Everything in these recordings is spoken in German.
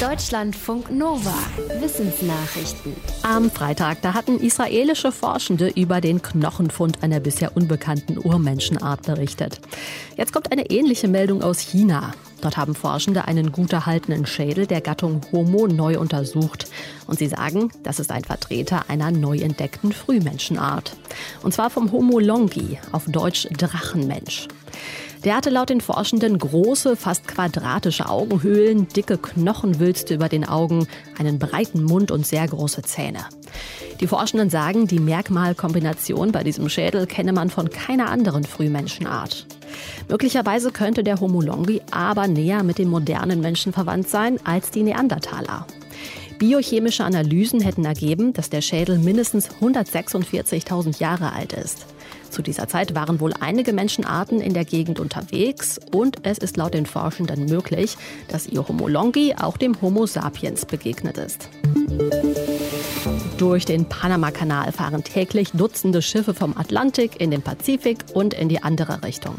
Deutschlandfunk Nova. Wissensnachrichten. Am Freitag, da hatten israelische Forschende über den Knochenfund einer bisher unbekannten Urmenschenart berichtet. Jetzt kommt eine ähnliche Meldung aus China. Dort haben Forschende einen gut erhaltenen Schädel der Gattung Homo neu untersucht. Und sie sagen, das ist ein Vertreter einer neu entdeckten Frühmenschenart. Und zwar vom Homo longi, auf Deutsch Drachenmensch. Der hatte laut den Forschenden große, fast quadratische Augenhöhlen, dicke Knochenwülste über den Augen, einen breiten Mund und sehr große Zähne. Die Forschenden sagen, die Merkmalkombination bei diesem Schädel kenne man von keiner anderen Frühmenschenart. Möglicherweise könnte der Homo longi aber näher mit den modernen Menschen verwandt sein als die Neandertaler. Biochemische Analysen hätten ergeben, dass der Schädel mindestens 146.000 Jahre alt ist. Zu dieser Zeit waren wohl einige Menschenarten in der Gegend unterwegs und es ist laut den Forschenden möglich, dass ihr Homo longi auch dem Homo sapiens begegnet ist. Durch den Panamakanal fahren täglich Dutzende Schiffe vom Atlantik in den Pazifik und in die andere Richtung.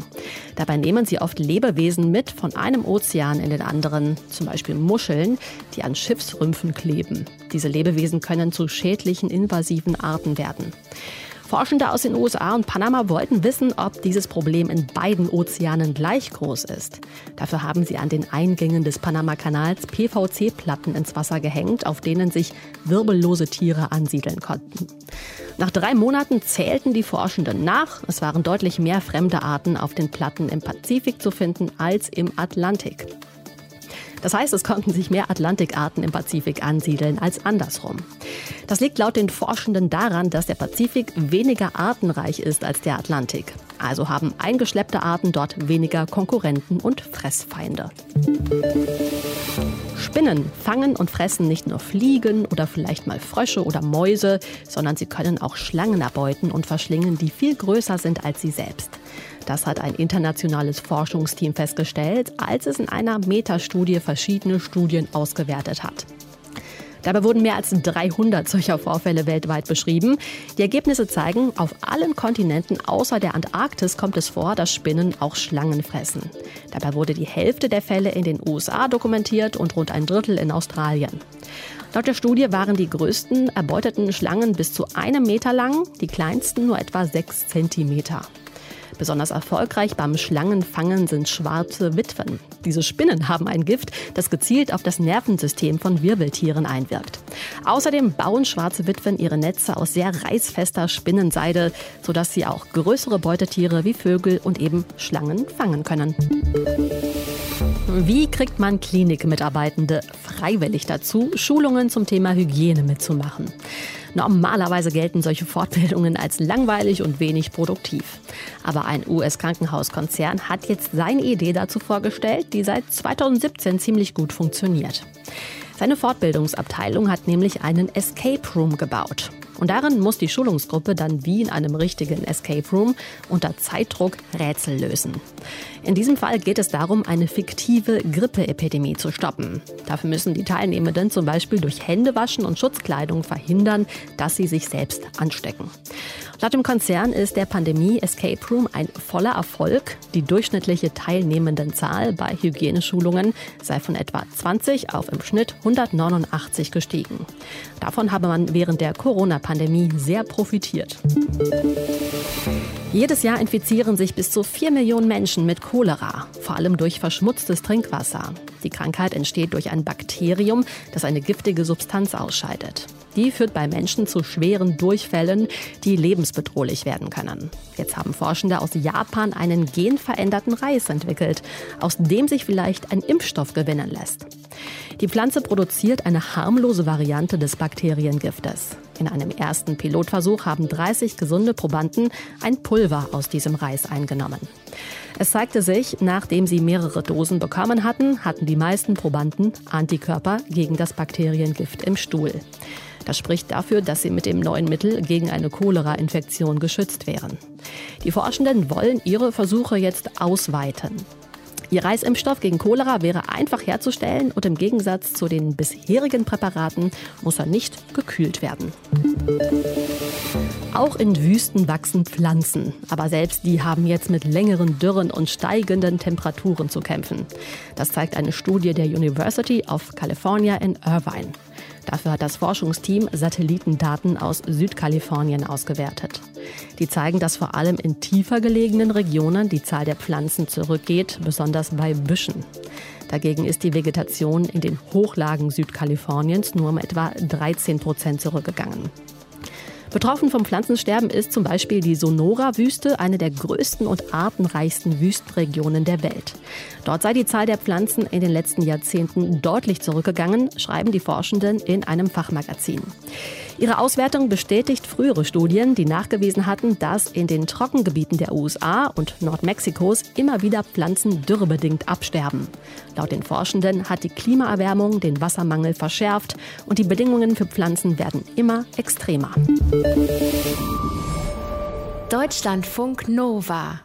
Dabei nehmen sie oft Lebewesen mit von einem Ozean in den anderen, zum Beispiel Muscheln, die an Schiffsrümpfen kleben. Diese Lebewesen können zu schädlichen invasiven Arten werden. Forschende aus den USA und Panama wollten wissen, ob dieses Problem in beiden Ozeanen gleich groß ist. Dafür haben sie an den Eingängen des Panamakanals PVC-Platten ins Wasser gehängt, auf denen sich wirbellose Tiere ansiedeln konnten. Nach drei Monaten zählten die Forschenden nach. Es waren deutlich mehr fremde Arten auf den Platten im Pazifik zu finden als im Atlantik. Das heißt, es konnten sich mehr Atlantikarten im Pazifik ansiedeln als andersrum. Das liegt laut den Forschenden daran, dass der Pazifik weniger artenreich ist als der Atlantik. Also haben eingeschleppte Arten dort weniger Konkurrenten und Fressfeinde. Spinnen fangen und fressen nicht nur Fliegen oder vielleicht mal Frösche oder Mäuse, sondern sie können auch Schlangen erbeuten und verschlingen, die viel größer sind als sie selbst. Das hat ein internationales Forschungsteam festgestellt, als es in einer Metastudie verschiedene Studien ausgewertet hat. Dabei wurden mehr als 300 solcher Vorfälle weltweit beschrieben. Die Ergebnisse zeigen, auf allen Kontinenten außer der Antarktis kommt es vor, dass Spinnen auch Schlangen fressen. Dabei wurde die Hälfte der Fälle in den USA dokumentiert und rund ein Drittel in Australien. Laut der Studie waren die größten erbeuteten Schlangen bis zu einem Meter lang, die kleinsten nur etwa sechs Zentimeter. Besonders erfolgreich beim Schlangenfangen sind schwarze Witwen. Diese Spinnen haben ein Gift, das gezielt auf das Nervensystem von Wirbeltieren einwirkt. Außerdem bauen schwarze Witwen ihre Netze aus sehr reißfester Spinnenseide, sodass sie auch größere Beutetiere wie Vögel und eben Schlangen fangen können. Wie kriegt man Klinikmitarbeitende freiwillig dazu, Schulungen zum Thema Hygiene mitzumachen? Normalerweise gelten solche Fortbildungen als langweilig und wenig produktiv. Aber ein US-Krankenhauskonzern hat jetzt seine Idee dazu vorgestellt, die seit 2017 ziemlich gut funktioniert. Seine Fortbildungsabteilung hat nämlich einen Escape Room gebaut. Und darin muss die Schulungsgruppe dann wie in einem richtigen Escape Room unter Zeitdruck Rätsel lösen. In diesem Fall geht es darum, eine fiktive Grippeepidemie zu stoppen. Dafür müssen die Teilnehmenden zum Beispiel durch Händewaschen und Schutzkleidung verhindern, dass sie sich selbst anstecken. Laut dem Konzern ist der Pandemie Escape Room ein voller Erfolg. Die durchschnittliche Teilnehmendenzahl bei Hygieneschulungen sei von etwa 20 auf im Schnitt 189 gestiegen. Davon habe man während der Corona-Pandemie sehr profitiert. Jedes Jahr infizieren sich bis zu 4 Millionen Menschen mit Cholera, vor allem durch verschmutztes Trinkwasser. Die Krankheit entsteht durch ein Bakterium, das eine giftige Substanz ausscheidet. Die führt bei Menschen zu schweren Durchfällen, die lebensbedrohlich werden können. Jetzt haben Forschende aus Japan einen genveränderten Reis entwickelt, aus dem sich vielleicht ein Impfstoff gewinnen lässt. Die Pflanze produziert eine harmlose Variante des Bakteriengiftes. In einem ersten Pilotversuch haben 30 gesunde Probanden ein Pulver aus diesem Reis eingenommen. Es zeigte sich, nachdem sie mehrere Dosen bekommen hatten, hatten die meisten Probanden Antikörper gegen das Bakteriengift im Stuhl. Das spricht dafür, dass sie mit dem neuen Mittel gegen eine Cholera-Infektion geschützt wären. Die Forschenden wollen ihre Versuche jetzt ausweiten. Ihr Reisimpfstoff gegen Cholera wäre einfach herzustellen und im Gegensatz zu den bisherigen Präparaten muss er nicht gekühlt werden. Auch in Wüsten wachsen Pflanzen, aber selbst die haben jetzt mit längeren Dürren und steigenden Temperaturen zu kämpfen. Das zeigt eine Studie der University of California in Irvine. Dafür hat das Forschungsteam Satellitendaten aus Südkalifornien ausgewertet. Die zeigen, dass vor allem in tiefer gelegenen Regionen die Zahl der Pflanzen zurückgeht, besonders bei Büschen. Dagegen ist die Vegetation in den Hochlagen Südkaliforniens nur um etwa 13 Prozent zurückgegangen. Betroffen vom Pflanzensterben ist zum Beispiel die Sonora-Wüste, eine der größten und artenreichsten Wüstenregionen der Welt. Dort sei die Zahl der Pflanzen in den letzten Jahrzehnten deutlich zurückgegangen, schreiben die Forschenden in einem Fachmagazin. Ihre Auswertung bestätigt frühere Studien, die nachgewiesen hatten, dass in den Trockengebieten der USA und Nordmexikos immer wieder Pflanzen dürrebedingt absterben. Laut den Forschenden hat die Klimaerwärmung den Wassermangel verschärft und die Bedingungen für Pflanzen werden immer extremer. Deutschlandfunk Nova